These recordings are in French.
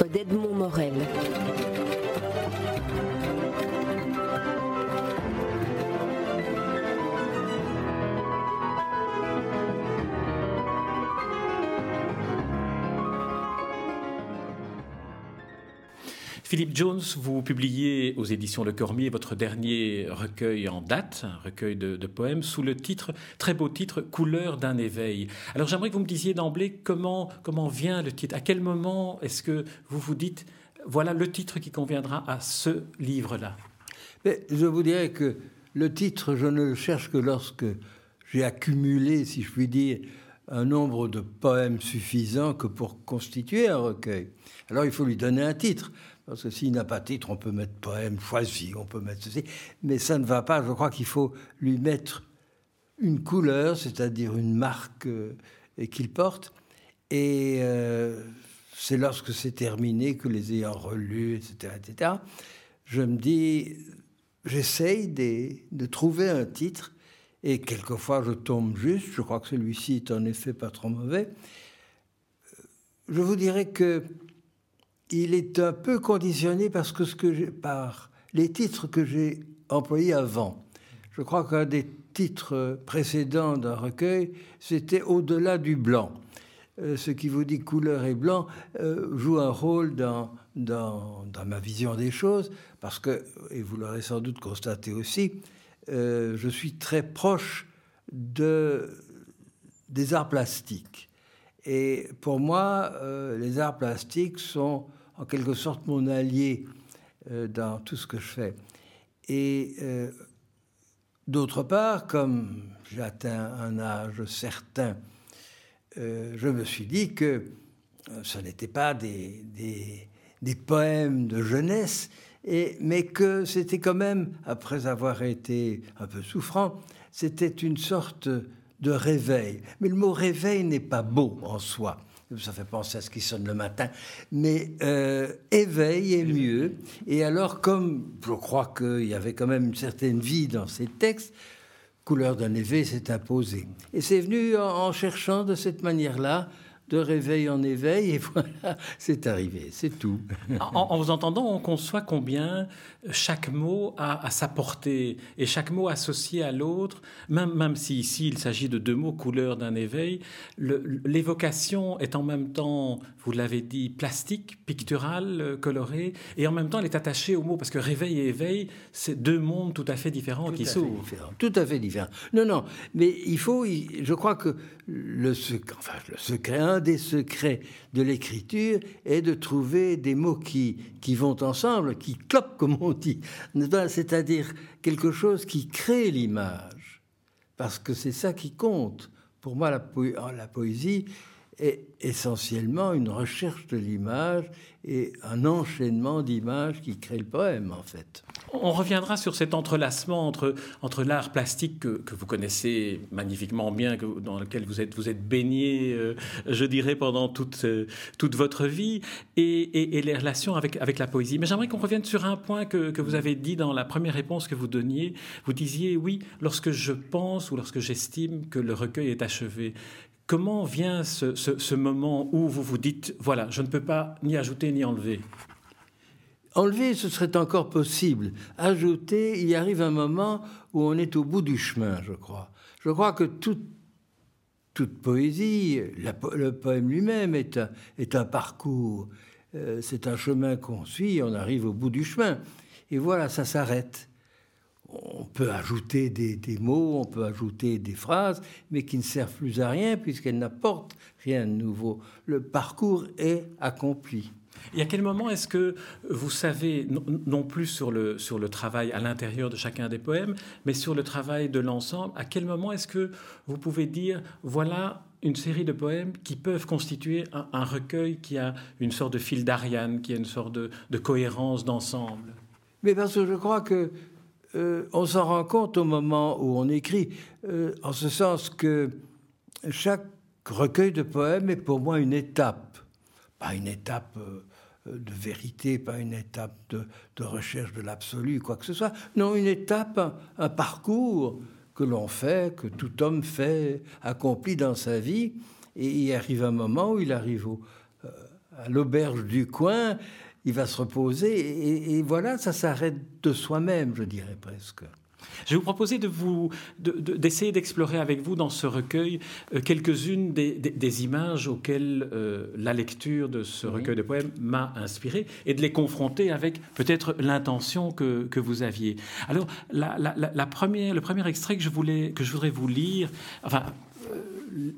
d'Edmond Philippe Jones, vous publiez aux éditions Le Cormier votre dernier recueil en date, un recueil de, poèmes, sous le titre, très beau titre, Couleur d'un éveil. Alors j'aimerais que vous me disiez d'emblée comment, comment vient le titre, à quel moment est-ce que vous vous dites, voilà le titre qui conviendra à ce livre-là? Je vous dirais que le titre, je ne le cherche que lorsque j'ai accumulé, si je puis dire, un nombre de poèmes suffisant que pour constituer un recueil. Alors il faut lui donner un titre. Parce que s'il n'a pas titre, on peut mettre poème choisi, on peut mettre ceci. Mais ça ne va pas. Je crois qu'il faut lui mettre une couleur, c'est-à-dire une marque euh, qu'il porte. Et euh, c'est lorsque c'est terminé que les ayant relus, etc., etc., je me dis, j'essaye de, trouver un titre. Et quelquefois, je tombe juste. Je crois que celui-ci est en effet pas trop mauvais. Je vous dirais que il est un peu conditionné parce que par les titres que j'ai employés avant. Je crois qu'un des titres précédents d'un recueil, c'était Au-delà du blanc. Euh, ce qui vous dit couleur et blanc euh, joue un rôle dans, dans, ma vision des choses, parce que, et vous l'aurez sans doute constaté aussi, euh, je suis très proche de, des arts plastiques. Et pour moi, les arts plastiques sont en quelque sorte mon allié euh, dans tout ce que je fais. Et euh, d'autre part, comme j'atteins un âge certain, euh, je me suis dit que ce n'était pas des, des, poèmes de jeunesse, mais que c'était quand même, après avoir été un peu souffrant, c'était une sorte de réveil. Mais le mot réveil n'est pas beau en soi ça fait penser à ce qui sonne le matin, mais euh, éveil est mieux. Et alors, comme je crois qu'il y avait quand même une certaine vie dans ces textes, couleur d'un éveil s'est imposée. Et c'est venu en, cherchant de cette manière-là de réveil en éveil, et voilà, c'est arrivé, c'est tout. En, vous entendant, on conçoit combien chaque mot a, sa portée, et chaque mot associé à l'autre, même, même si ici il s'agit de deux mots, couleur d'un éveil, l'évocation est en même temps, vous l'avez dit, plastique, picturale, colorée, et en même temps elle est attachée au mot, parce que réveil et éveil, c'est deux mondes tout à fait différents qui s'ouvrent. Tout à fait différents. Non, non, mais il faut, je crois que le secret, enfin, le secret, un des secrets de l'écriture est de trouver des mots qui, qui vont ensemble, qui clopent, comme on dit. C'est-à-dire quelque chose qui crée l'image. Parce que c'est ça qui compte. Pour moi, la, la poésie est essentiellement une recherche de l'image et un enchaînement d'images qui crée le poème, en fait. On reviendra sur cet entrelacement entre, entre l'art plastique que, vous connaissez magnifiquement bien, dans lequel vous êtes, vous êtes baigné, euh, je dirais, pendant toute, euh, toute votre vie, et, les relations avec, avec la poésie. Mais j'aimerais qu'on revienne sur un point que, que vous avez dit dans la première réponse que vous donniez. Vous disiez, oui, lorsque je pense ou lorsque j'estime que le recueil est achevé. Comment vient ce, moment où vous vous dites, voilà, je ne peux pas ni ajouter ni enlever? Enlever, ce serait encore possible. Ajouter, il arrive un moment où on est au bout du chemin, je crois. Je crois que toute, poésie, le poème lui-même est un, est un parcours, euh, c'est un chemin qu'on suit, on arrive au bout du chemin. Et voilà, ça s'arrête on peut ajouter des, mots, on peut ajouter des phrases, mais qui ne servent plus à rien puisqu'elles n'apportent rien de nouveau. Le parcours est accompli. Et à quel moment est-ce que vous savez, non, plus sur le, sur le travail à l'intérieur de chacun des poèmes, mais sur le travail de l'ensemble, à quel moment est-ce que vous pouvez dire, voilà une série de poèmes qui peuvent constituer un, recueil qui a une sorte de fil d'Ariane, qui a une sorte de, cohérence d'ensemble? Mais parce que je crois que euh, on s'en rend compte au moment où on écrit, euh, en ce sens que chaque recueil de poèmes est pour moi une étape, pas une étape euh, de vérité, pas une étape de, recherche de l'absolu, quoi que ce soit, non, une étape, un, parcours que l'on fait, que tout homme fait, accompli dans sa vie, et il arrive un moment où il arrive à l'auberge du coin, il va se reposer, et, voilà, ça s'arrête de soi-même, je dirais presque. Je vais vous proposer de vous, d'essayer d'explorer avec vous dans ce recueil euh, quelques-unes des, images auxquelles euh, la lecture de ce recueil de poèmes m'a inspiré et de les confronter avec peut-être l'intention que, que, vous aviez. Alors, la, la, première, le premier extrait que je, voulais, que je voudrais vous lire, enfin,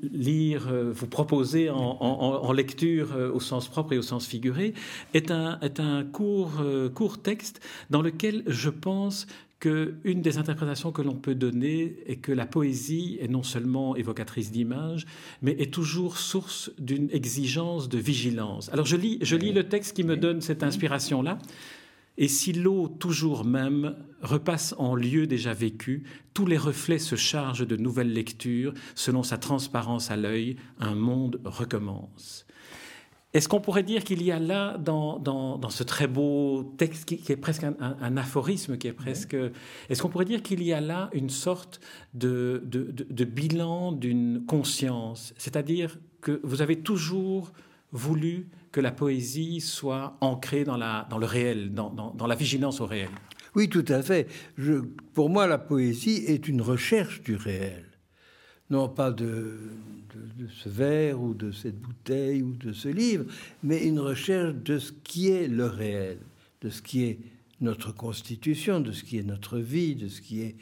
lire, euh, vous proposer en, lecture euh, au sens propre et au sens figuré, est un, est un court, euh, court texte dans lequel je pense qu'une des interprétations que l'on peut donner est que la poésie est non seulement évocatrice d'images, mais est toujours source d'une exigence de vigilance. Alors je lis, je lis le texte qui me donne cette inspiration-là. Et si l'eau toujours même repasse en lieu déjà vécu, tous les reflets se chargent de nouvelles lectures, selon sa transparence à l'œil, un monde recommence. Est-ce qu'on pourrait dire qu'il y a là, dans, dans, ce très beau texte qui, est presque un, aphorisme, qui est presque... Est-ce qu'on pourrait dire qu'il y a là une sorte de, de, de bilan d'une conscience? C'est-à-dire que vous avez toujours voulu que la poésie soit ancrée dans, la, dans le réel, dans, dans, la vigilance au réel. Oui, tout à fait. Je, pour moi, la poésie est une recherche du réel. Non pas de, de, ce verre ou de cette bouteille ou de ce livre, mais une recherche de ce qui est le réel, de ce qui est notre constitution, de ce qui est notre vie, de ce qui est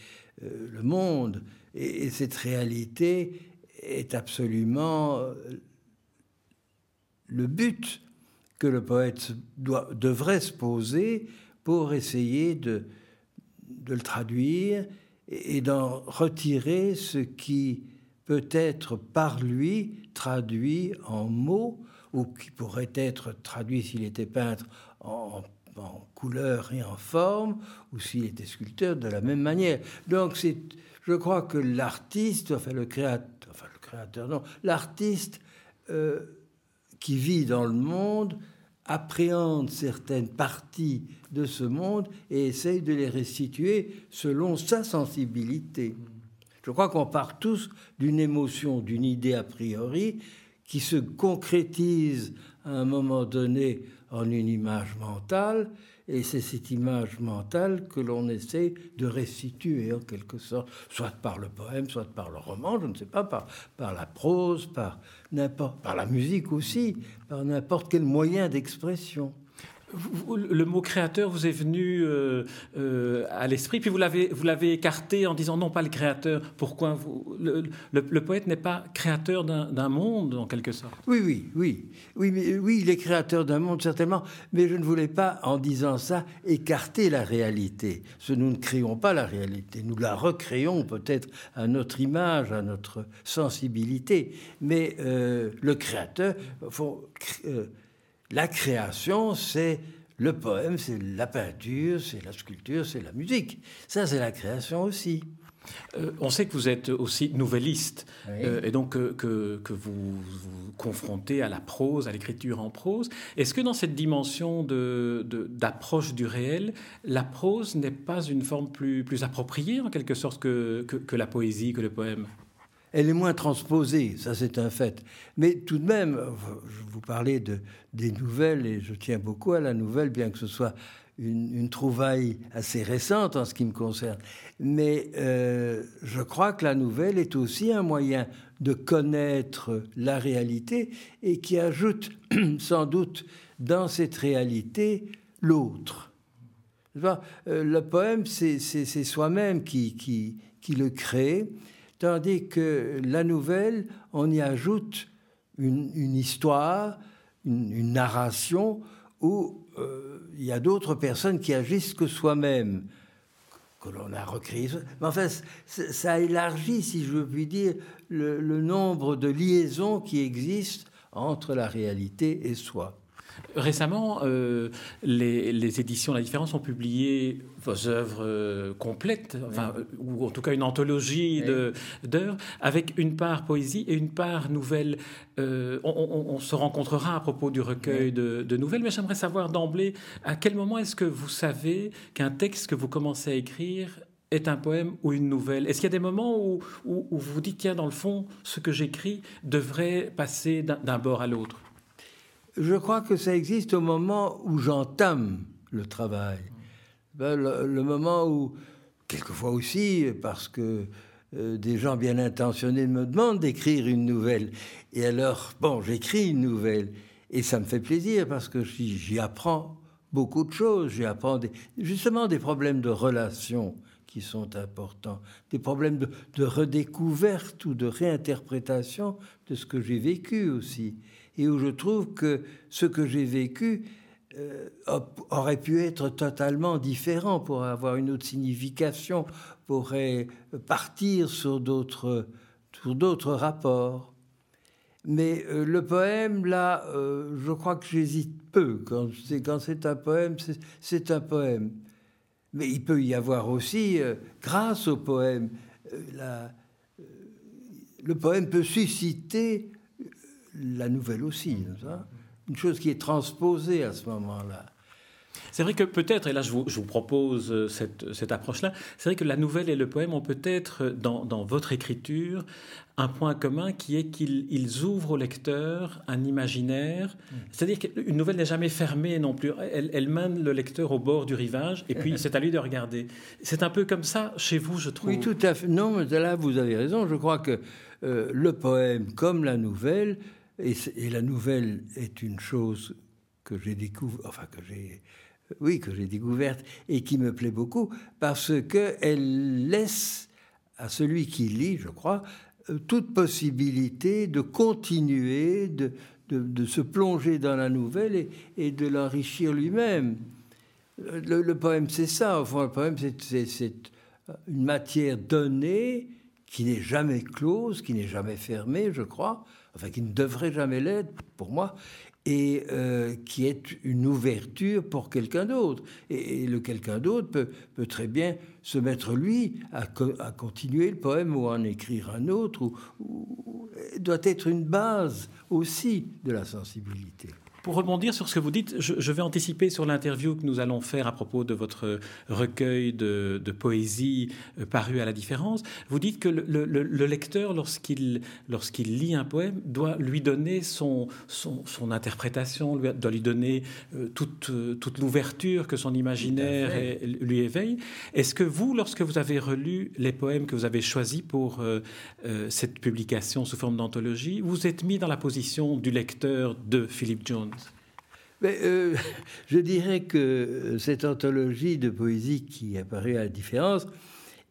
euh, le monde. Et, et, cette réalité est absolument euh, le but que le poète doit, devrait se poser pour essayer de, de le traduire et, d'en retirer ce qui peut être par lui traduit en mots ou qui pourrait être traduit s'il était peintre en, couleur et en forme, ou s'il était sculpteur de la même manière. Donc, c'est, je crois que l'artiste, enfin le créateur, enfin le créateur, non, l'artiste euh, qui vit dans le monde appréhende certaines parties de ce monde et essaye de les restituer selon sa sensibilité. Je crois qu'on part tous d'une émotion, d'une idée a priori qui se concrétise à un moment donné en une image mentale. Et c'est cette image mentale que l'on essaie de restituer en quelque sorte, soit par le poème, soit par le roman, je ne sais pas, par, la prose, par la musique aussi, par n'importe quel moyen d'expression le mot créateur vous est venu euh, euh, à l'esprit, puis vous l'avez, écarté en disant non pas le créateur. Pourquoi le, poète n'est pas créateur d'un, monde en quelque sorte? Oui, oui, oui, oui, mais, oui, il est créateur d'un monde certainement, mais je ne voulais pas, en disant ça, écarter la réalité. Nous ne créons pas la réalité, nous la recréons peut-être à notre image, à notre sensibilité, mais euh, le créateur, la création, c'est le poème, c'est la peinture, c'est la sculpture, c'est la musique. Ça, c'est la création aussi. Euh, on sait que vous êtes aussi nouvelliste, euh, et donc que, vous vous confrontez à la prose, à l'écriture en prose. Est-ce que dans cette dimension d'approche de, du réel, la prose n'est pas une forme plus, plus appropriée en quelque sorte que, que la poésie, que le poème? Elle est moins transposée, ça c'est un fait. Mais tout de même, je vous parlais de, des nouvelles, et je tiens beaucoup à la nouvelle, bien que ce soit une, trouvaille assez récente en ce qui me concerne. Mais euh, je crois que la nouvelle est aussi un moyen de connaître la réalité et qui ajoute sans doute dans cette réalité l'autre. Euh, le poème, c'est soi-même qui, qui, qui, le crée tandis que la nouvelle, on y ajoute une, histoire, une, narration, où euh, il y a d'autres personnes qui agissent que soi-même, que l'on a recréé. Mais enfin, ça élargit, si je puis dire, le nombre de liaisons qui existent entre la réalité et soi. Récemment, euh, les, éditions La Différence ont publié vos œuvres euh, complètes, enfin, ou en tout cas une anthologie d'heures, avec une part poésie et une part nouvelle. Euh, on, se rencontrera à propos du recueil de, nouvelles, mais j'aimerais savoir d'emblée à quel moment est-ce que vous savez qu'un texte que vous commencez à écrire est un poème ou une nouvelle? Est-ce qu'il y a des moments où, où vous vous dites, tiens, dans le fond, ce que j'écris devrait passer d'un bord à l'autre? Je crois que ça existe au moment où j'entame le travail. Ben, le, moment où, quelquefois aussi, parce que euh, des gens bien intentionnés me demandent d'écrire une nouvelle. Et alors, bon, j'écris une nouvelle. Et ça me fait plaisir parce que j'y apprends beaucoup de choses. J'y apprends justement des problèmes de relations qui sont importants, des problèmes de, redécouverte ou de réinterprétation de ce que j'ai vécu aussi. Et où je trouve que ce que j'ai vécu euh, aurait pu être totalement différent pour avoir une autre signification, pourrait partir sur d'autres, sur d'autres rapports. Mais euh, le poème, là, euh, je crois que j'hésite peu. Quand c'est, c'est un poème, c'est, un poème. Mais il peut y avoir aussi, grâce au poème, le poème peut susciter la nouvelle aussi. Une chose qui est transposée à ce moment-là. C'est vrai que peut-être, et là je vous, propose euh, cette, approche-là, c'est vrai que la nouvelle et le poème ont peut-être dans, votre écriture un point commun qui est qu'ils ouvrent au lecteur un imaginaire. Mm. C'est-à-dire qu'une nouvelle n'est jamais fermée non plus. Elle, mène le lecteur au bord du rivage et puis c'est à lui de regarder. C'est un peu comme ça chez vous, je trouve. Oui, tout à fait. Non, mais là vous avez raison. Je crois que euh, le poème, comme la nouvelle, et, la nouvelle est une chose que j'ai découvert, enfin que j'ai oui, que j'ai découverte et qui me plaît beaucoup parce qu'elle laisse à celui qui lit, je crois, euh, toute possibilité de continuer, de, de, se plonger dans la nouvelle et, de l'enrichir lui-même. Le, poème, c'est ça. Fond, le poème, c'est une matière donnée qui n'est jamais close, qui n'est jamais fermée, je crois, enfin qui ne devrait jamais l'être pour moi, et euh, qui est une ouverture pour quelqu'un d'autre. Et, le quelqu'un d'autre peut, peut, très bien se mettre, lui, à, continuer le poème ou en écrire un autre, ou, doit être une base aussi de la sensibilité. Pour rebondir sur ce que vous dites, je, vais anticiper sur l'interview que nous allons faire à propos de votre recueil de, poésie euh, paru à la différence. Vous dites que le, lecteur, lorsqu'il lorsqu'il lit un poème, doit lui donner son, son, interprétation, doit lui donner euh, toute, euh, toute l'ouverture que son imaginaire lui éveille. Est-ce que vous, lorsque vous avez relu les poèmes que vous avez choisis pour cette publication sous forme d'anthologie, vous êtes mis dans la position du lecteur de Philip Jones? Euh, je dirais que cette anthologie de poésie qui apparaît à la différence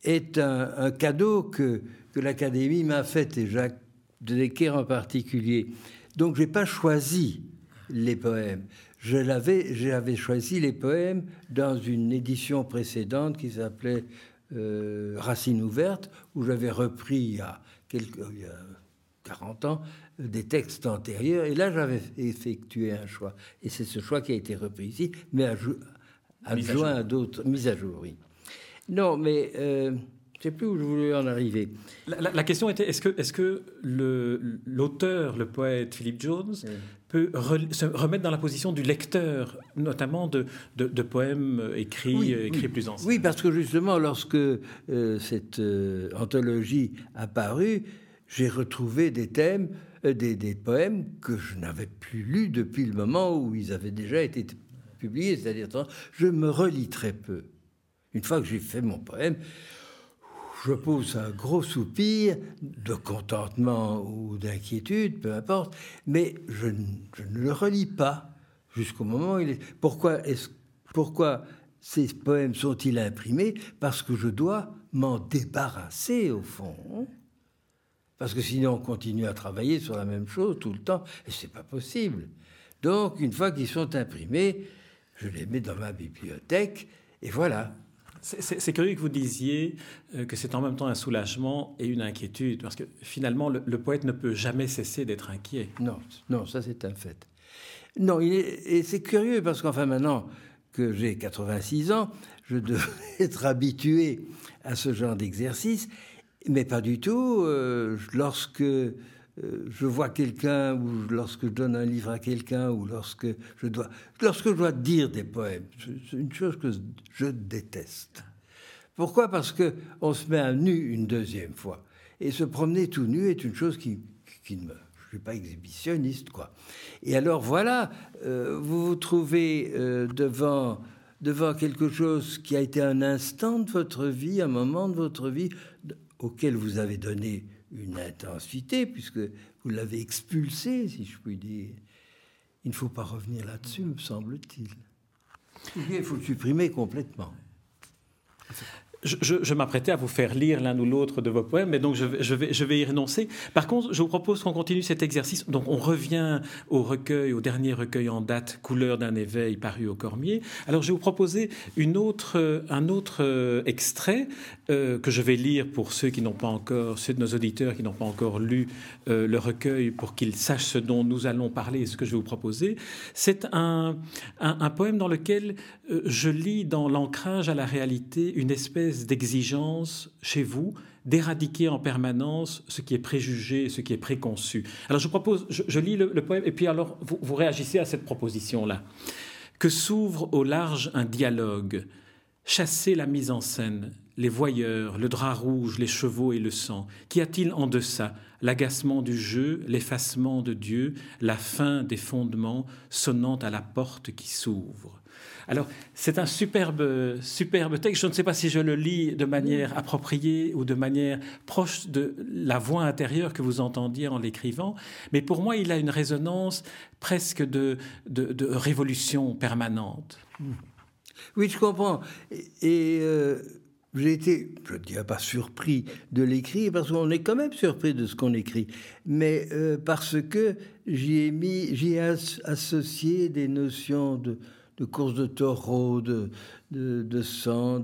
est un, cadeau que, l'Académie m'a fait, et Jacques de Decker en particulier. Donc, je n'ai pas choisi les poèmes. Je l'avais, j'avais choisi les poèmes dans une édition précédente qui s'appelait euh, Racine ouverte, où j'avais repris il y a, quelques, 40 ans des textes antérieurs. Et là, j'avais effectué un choix. Et c'est ce choix qui a été repris ici, mais adjoint à d'autres. Mise à jour, oui. Non, mais euh, je ne sais plus où je voulais en arriver. La, question était est-ce que, est que l'auteur, le, poète Philip Jones, peut se remettre dans la position du lecteur, notamment de, de, poèmes écrits, écrits plus anciens? Oui, parce que justement, lorsque euh, cette euh, anthologie a paru, j'ai retrouvé des thèmes euh, des, poèmes que je n'avais plus lus depuis le moment où ils avaient déjà été publiés, c'est-à-dire je me relis très peu. Une fois que j'ai fait mon poème, je pose un gros soupir de contentement ou d'inquiétude, peu importe, mais je, ne le relis pas jusqu'au moment où il est. Pourquoi, est pourquoi ces poèmes sont-ils imprimés? Parce que je dois m'en débarrasser au fond. Parce que sinon, on continue à travailler sur la même chose tout le temps, et c'est pas possible. Donc, une fois qu'ils sont imprimés, je les mets dans ma bibliothèque, et voilà. C'est curieux que vous disiez euh, que c'est en même temps un soulagement et une inquiétude, parce que finalement, le, poète ne peut jamais cesser d'être inquiet. Non, non, ça c'est un fait. Non, et c'est curieux parce qu'enfin maintenant que j'ai 86 ans, je devrais être habitué à ce genre d'exercice. Mais pas du tout. Euh, lorsque euh, je vois quelqu'un ou lorsque je donne un livre à quelqu'un ou lorsque je dois lorsque je dois dire des poèmes, c'est une chose que je déteste. Pourquoi? Parce que on se met à nu une deuxième fois et se promener tout nu est une chose qui, qui me suis pas exhibitionniste, quoi. Et alors voilà, euh, vous vous trouvez devant devant quelque chose qui a été un instant de votre vie, un moment de votre vie auquel vous avez donné une intensité, puisque vous l'avez expulsé, si je puis dire. Il ne faut pas revenir là-dessus, me semble-t-il. Il faut le supprimer complètement je, m'apprêtais à vous faire lire l'un ou l'autre de vos poèmes, mais donc je, vais, y renoncer. Par contre, je vous propose qu'on continue cet exercice. Donc on revient au recueil, au dernier recueil en date, Couleur d'un éveil, paru au Cormier. Alors je vais vous proposer un autre euh, extrait euh, que je vais lire pour ceux qui n'ont pas encore, ceux de nos auditeurs qui n'ont pas encore lu euh, le recueil, pour qu'ils sachent ce dont nous allons parler et ce que je vais vous proposer. C'est un poème dans lequel je lis dans l'ancrage à la réalité une espèce d'exigence chez vous d'éradiquer en permanence ce qui est préjugé, ce qui est préconçu. Alors je propose, je, lis le, poème et puis alors vous, vous réagissez à cette proposition-là. Que s'ouvre au large un dialogue, chasser la mise en scène, les voyeurs, le drap rouge, les chevaux et le sang. Qu'y a-t-il en deçà? L'agacement du jeu, l'effacement de Dieu, la fin des fondements sonnant à la porte qui s'ouvre. Alors, c'est un superbe, superbe texte. Je ne sais pas si je le lis de manière appropriée ou de manière proche de la voix intérieure que vous entendiez en l'écrivant, mais pour moi, il a une résonance presque de, révolution permanente. Oui, je comprends. Et. Euh, j'ai été, je ne dirais pas surpris de l'écrire, parce qu'on est quand même surpris de ce qu'on écrit, mais euh, parce que j'y ai mis, j'y ai associé des notions de, de course de taureau, de, de, sang.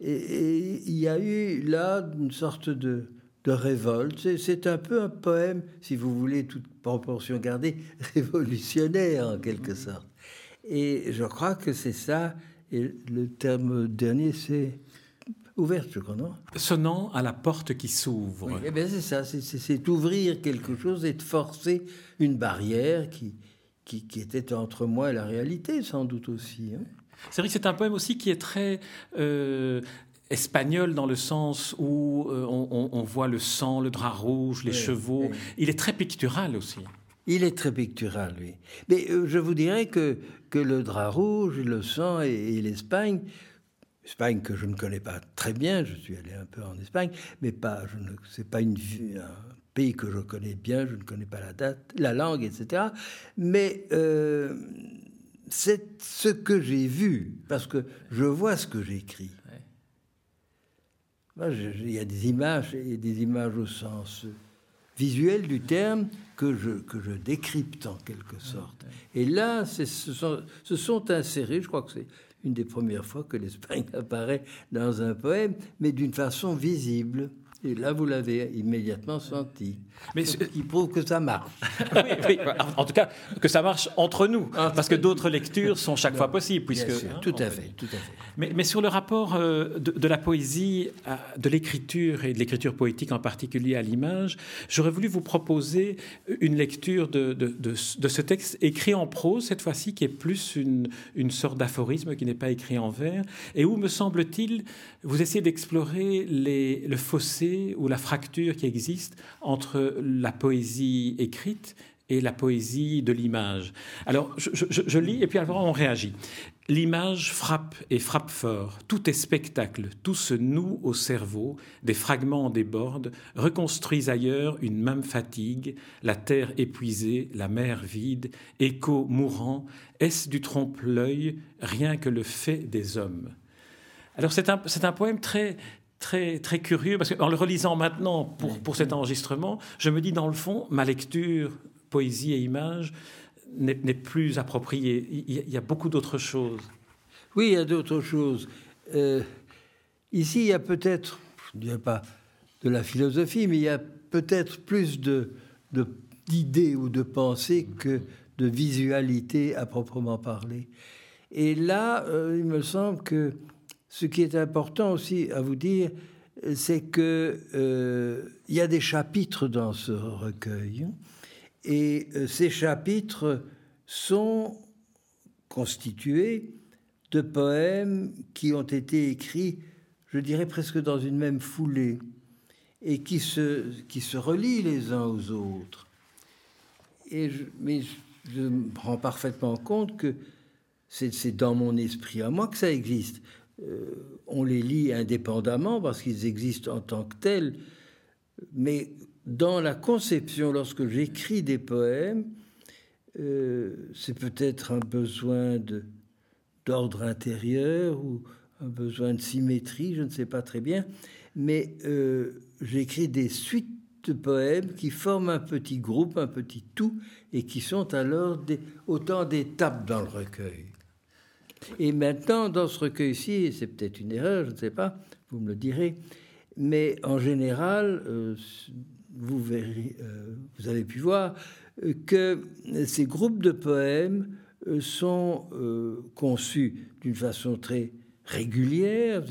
et, il y a eu là une sorte de, de révolte. C'est un peu un poème, si vous voulez, toute proportion gardée, révolutionnaire en quelque sorte. Et je crois que c'est ça. Et le terme dernier, c'est ouverte, je crois, non Sonnant à la porte qui s'ouvre. Oui, eh c'est ça, c'est ouvrir quelque chose et de forcer une barrière qui, qui, était entre moi et la réalité, sans doute aussi. Hein. C'est vrai que c'est un poème aussi qui est très euh, espagnol dans le sens où euh, on, voit le sang, le drap rouge, les chevaux. Il est très pictural aussi. Il est très pictural, oui. Mais euh, je vous dirais que, que le drap rouge, le sang et, l'Espagne, Espagne que je ne connais pas très bien, je suis allé un peu en Espagne, mais pas, je ne, c'est pas une, pays que je connais bien, je ne connais pas la date, la langue, etc. Mais euh, c'est ce que j'ai vu, parce que je vois ce que j'écris. Il y a des images, et des images au sens visuel du terme que je, que je décrypte en quelque sorte. Et là, ce sont, se sont insérés, je crois que c'est une des premières fois que l'Espagne apparaît dans un poème, mais d'une façon visible. Et là, vous l'avez immédiatement senti. Mais il prouve que ça marche. oui, En tout cas, que ça marche entre nous, parce que d'autres lectures sont chaque fois possibles, puisque. Hein, tout à fait, tout à fait. Mais, mais sur le rapport euh, de, la poésie, de l'écriture et de l'écriture poétique en particulier à l'image, j'aurais voulu vous proposer une lecture de, de, de, ce texte écrit en prose cette fois-ci, qui est plus une, une sorte d'aphorisme qui n'est pas écrit en vers, et où me semble-t-il vous essayez d'explorer le fossé ou la fracture qui existe entre la poésie écrite et la poésie de l'image. Alors, je, lis et puis alors on réagit. L'image frappe et frappe fort. Tout est spectacle, tout se noue au cerveau, des fragments débordent, reconstruisent ailleurs une même fatigue, la terre épuisée, la mer vide, écho mourant, est-ce du trompe-l'œil, rien que le fait des hommes Alors c'est un, un poème très, très, très curieux, parce qu'en le relisant maintenant pour, pour cet enregistrement, je me dis, dans le fond, ma lecture, poésie et image, n'est plus appropriée. Il y a beaucoup d'autres choses. Oui, il y a d'autres choses. Euh, ici, il y a peut-être, je ne dirais pas de la philosophie, mais il y a peut-être plus de, d'idées ou de pensées que de visualité à proprement parler. Et là, euh, il me semble que ce qui est important aussi à vous dire, c'est que euh, il y a des chapitres dans ce recueil et euh, ces chapitres sont constitués de poèmes qui ont été écrits, je dirais presque dans une même foulée et qui se, qui se relient les uns aux autres. et mais je, me rends parfaitement compte que c'est dans mon esprit à moi que ça existe. Euh, on les lit indépendamment parce qu'ils existent en tant que tels, mais dans la conception, lorsque j'écris des poèmes, euh, c'est peut-être un besoin d'ordre intérieur ou un besoin de symétrie, je ne sais pas très bien, mais euh, j'écris des suites de poèmes qui forment un petit groupe, un petit tout, et qui sont alors des, autant d'étapes dans le recueil. Et maintenant, dans ce recueil-ci, c'est peut-être une erreur, je ne sais pas, vous me le direz, mais en général, euh, euh, vous avez pu voir que ces groupes de poèmes euh, sont conçus d'une façon très régulière,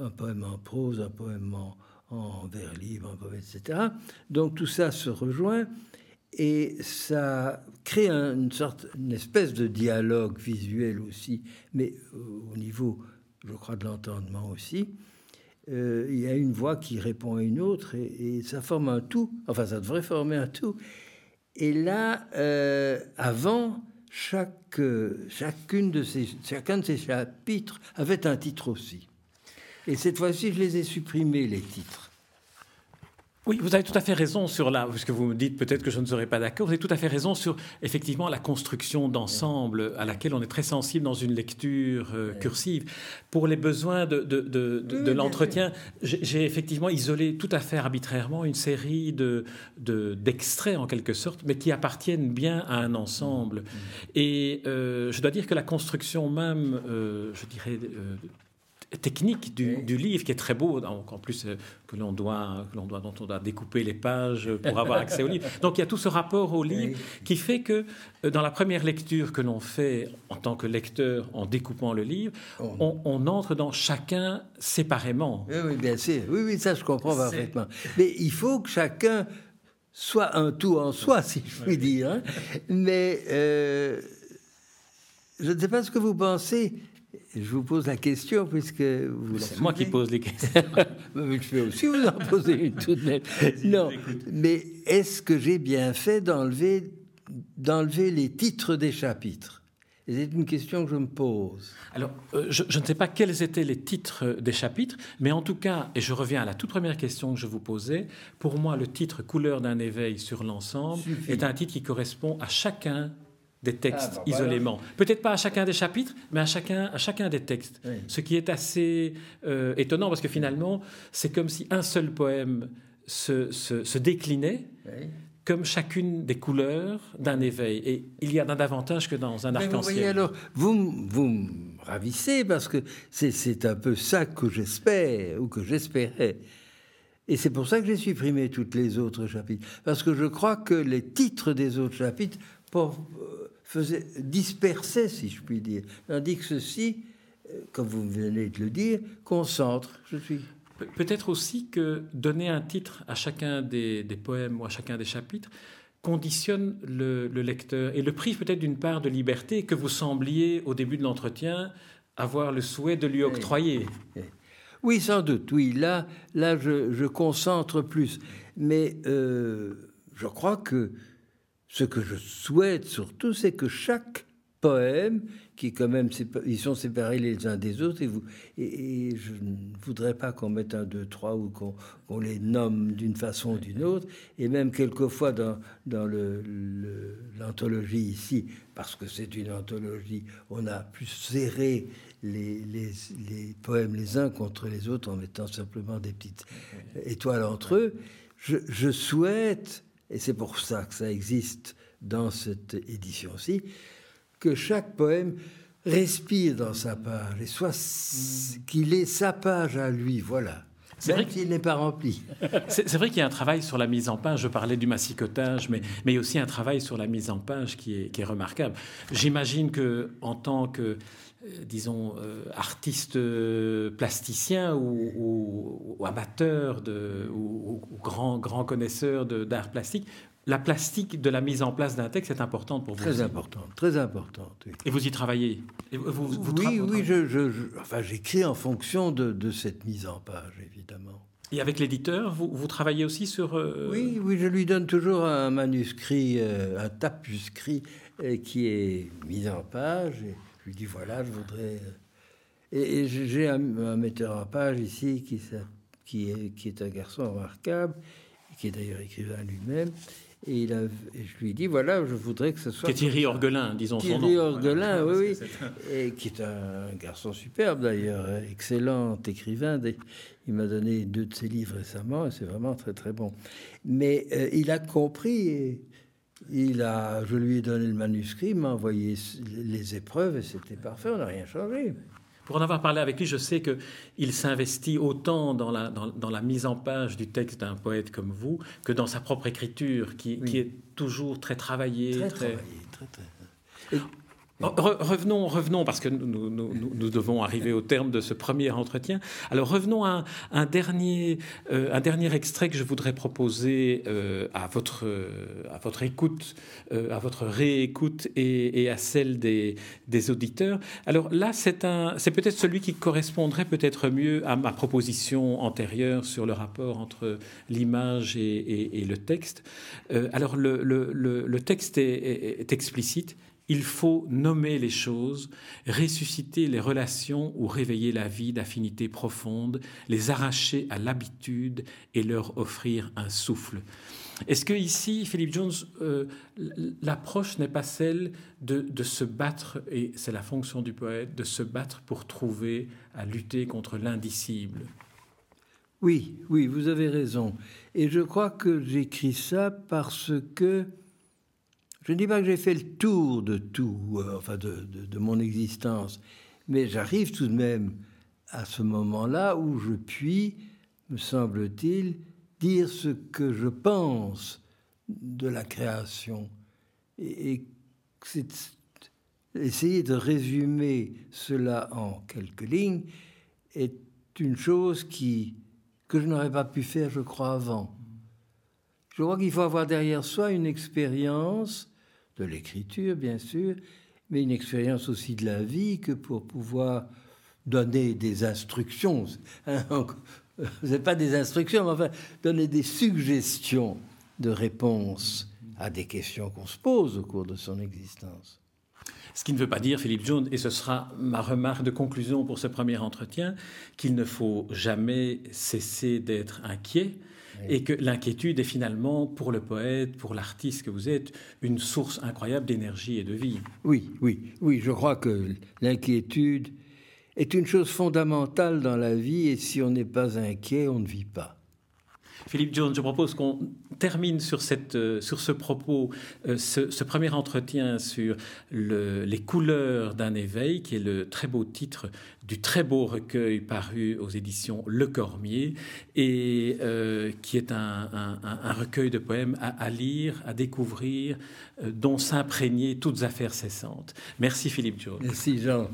un poème en prose, un poème en, en vers libre, un poème, etc. Donc tout ça se rejoint et ça crée une sorte, une espèce de dialogue visuel aussi, mais euh, au niveau, je crois, de l'entendement aussi. Euh, il y a une voix qui répond à une autre et, ça forme un tout. Enfin, ça devrait former un tout. Et là, euh, avant, chaque, chacune de ces, chacun de ces chapitres avait un titre aussi. Et cette fois-ci, je les ai supprimés, les titres. Oui, vous avez tout à fait raison sur la, parce que vous me dites peut-être que je ne serai pas d'accord, vous avez tout à fait raison sur effectivement la construction d'ensemble à laquelle on est très sensible dans une lecture euh, cursive. Pour les besoins de, de, de, l'entretien, j'ai effectivement isolé tout à fait arbitrairement une série de, d'extraits en quelque sorte, mais qui appartiennent bien à un ensemble. Mm. Et euh, je dois dire que la construction même, euh, je dirais, technique du, livre qui est très beau, donc en plus euh, que l'on doit, que l'on doit, dont on doit découper les pages pour avoir accès au livre. Donc il y a tout ce rapport au livre qui fait que euh, dans la première lecture que l'on fait en tant que lecteur en découpant le livre, oh. on, entre dans chacun séparément. Oui, oui, bien sûr. Oui, oui, ça je comprends parfaitement. Mais il faut que chacun soit un tout en soi, si je puis dire. Hein. Mais euh, je ne sais pas ce que vous pensez je vous pose la question puisque vous. C'est moi qui pose les questions. je peux aussi vous en poser une toute nette. Non, mais est-ce que j'ai bien fait d'enlever d'enlever les titres des chapitres? C'est une question que je me pose. Alors, euh, je, je, ne sais pas quels étaient les titres des chapitres, mais en tout cas, et je reviens à la toute première question que je vous posais, pour moi, le titre Couleur d'un éveil sur l'ensemble est un titre qui correspond à chacun des textes ah, bah, isolément. Peut-être pas à chacun des chapitres, mais à chacun, à chacun des textes. Ce qui est assez euh, étonnant parce que finalement, c'est comme si un seul poème se, se, déclinait. Comme chacune des couleurs d'un éveil. Et il y a un davantage que dans un arc-en-ciel. alors, vous, vous me ravissez parce que c'est un peu ça que j'espère, ou que j'espérais. Et c'est pour ça que j'ai supprimé toutes les autres chapitres. Parce que je crois que les titres des autres chapitres faisait, dispersait, si je puis dire. Tandis que ceci, euh, comme vous venez de le dire, concentre. Je suis. Peut-être aussi que donner un titre à chacun des, poèmes ou à chacun des chapitres conditionne le, lecteur et le prive peut-être d'une part de liberté que vous sembliez au début de l'entretien avoir le souhait de lui octroyer. Oui, sans doute. Oui, là, là, je, concentre plus. Mais euh, je crois que ce que je souhaite surtout, c'est que chaque poème, qui quand même, ils sont séparés les uns des autres, et, vous, et, je ne voudrais pas qu'on mette un, deux, trois, ou qu'on les nomme d'une façon ou d'une autre, et même quelquefois dans, dans l'anthologie le, ici, parce que c'est une anthologie, on a pu serrer les, les, les, poèmes les uns contre les autres en mettant simplement des petites étoiles entre eux. Je, je souhaite et c'est pour ça que ça existe dans cette édition-ci, que chaque poème respire dans sa page et soit qu'il ait sa page à lui, voilà. C'est vrai qu'il n'est pas rempli. C'est vrai qu'il y a un travail sur la mise en page. Je parlais du massicotage, mais, mais il y a aussi un travail sur la mise en page qui est, qui est remarquable. J'imagine que en tant que euh, disons, euh, artiste euh, plasticien ou, ou, amateur de, ou, ou, grand, grand connaisseur d'art plastique, la plastique de la mise en place d'un texte est importante pour vous. Très importante, très importante. Oui. Et vous y travaillez Oui, oui, je, enfin, j'écris en fonction de, cette mise en page, évidemment. Et avec l'éditeur, vous, vous, travaillez aussi sur... Euh, oui, oui, je lui donne toujours un manuscrit, euh, un tapuscrit euh, qui est mis en page. Et je lui dis, voilà, je voudrais... Et, j'ai un, metteur en page ici qui, qui, est, qui est un garçon remarquable, qui est d'ailleurs écrivain lui-même, et, il a, je lui ai dit, voilà, je voudrais que ce soit... Thierry Orgelin, disons son nom. Thierry Orgelin, oui, oui. Et qui est un garçon superbe d'ailleurs, excellent écrivain. Il m'a donné deux de ses livres récemment et c'est vraiment très très bon. Mais euh, il a compris et il a, je lui ai donné le manuscrit, il m'a envoyé les épreuves et c'était parfait, on n'a rien changé. Pour en avoir parlé avec lui, je sais qu'il s'investit autant dans la, dans, la, mise en page du texte d'un poète comme vous que dans sa propre écriture, qui, qui est toujours très travaillée. Très, très... travaillée, très, très... Revenons, revenons, parce que nous, devons arriver au terme de ce premier entretien. Alors revenons à un, dernier, euh, un dernier extrait que je voudrais proposer euh, à, votre, à votre écoute, euh, à votre réécoute et, à celle des, auditeurs. Alors là, c'est, peut-être celui qui correspondrait peut-être mieux à ma proposition antérieure sur le rapport entre l'image et, le texte. alors le, le, texte est explicite il faut nommer les choses, ressusciter les relations ou réveiller la vie d'affinités profondes, les arracher à l'habitude et leur offrir un souffle. Est-ce que ici, Philippe Jones, euh, l'approche n'est pas celle de, se battre, et c'est la fonction du poète, de se battre pour trouver, à lutter contre l'indicible? Oui, oui, vous avez raison. Et je crois que j'écris ça parce que je ne dis pas que j'ai fait le tour de tout, euh, enfin de, mon existence, mais j'arrive tout de même à ce moment-là où je puis, me semble-t-il, dire ce que je pense de la création. Et, essayer de résumer cela en quelques lignes est une chose qui, que je n'aurais pas pu faire, je crois, avant. Je crois qu'il faut avoir derrière soi une expérience de l'écriture, bien sûr, mais une expérience aussi de la vie que pour pouvoir donner des instructions. Ce n'est pas des instructions, mais enfin, donner des suggestions de réponse à des questions qu'on se pose au cours de son existence. Ce qui ne veut pas dire, Philippe Jones, et ce sera ma remarque de conclusion pour ce premier entretien, qu'il ne faut jamais cesser d'être inquiet et que l'inquiétude est finalement, pour le poète, pour l'artiste que vous êtes, une source incroyable d'énergie et de vie. Oui, oui, oui, je crois que l'inquiétude est une chose fondamentale dans la vie et si on n'est pas inquiet, on ne vit pas. Philippe Jones, je propose qu'on termine sur, euh, ce propos, euh, ce, premier entretien sur les couleurs d'un éveil, qui est le très beau titre du très beau recueil paru aux éditions Le Cormier, et euh, qui est un, recueil de poèmes à, lire, à découvrir, dont s'imprégner toutes affaires cessantes. Merci Philippe Jones. Merci Jean.